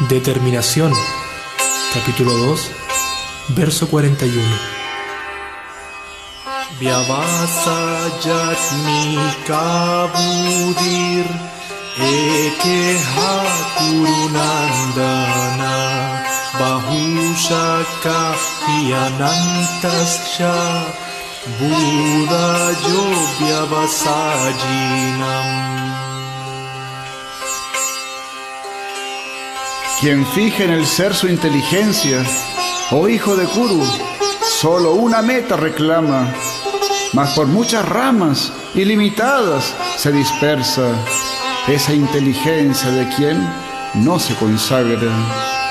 Determinación, capítulo 2, verso 41. Vyavasayatmi kabudir eke hakurunandana bahushaka hiyanantascha buddha yo vyavasajinam Quien fije en el ser su inteligencia, oh hijo de Kuru, solo una meta reclama, mas por muchas ramas ilimitadas se dispersa esa inteligencia de quien no se consagra.